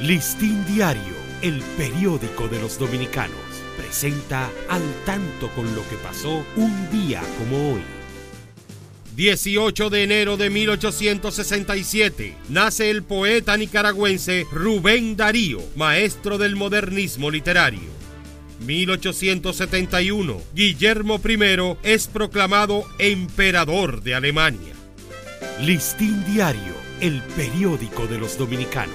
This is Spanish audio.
Listín Diario, el periódico de los dominicanos, presenta al tanto con lo que pasó un día como hoy. 18 de enero de 1867 nace el poeta nicaragüense Rubén Darío, maestro del modernismo literario. 1871 Guillermo I es proclamado emperador de Alemania. Listín Diario, el periódico de los dominicanos,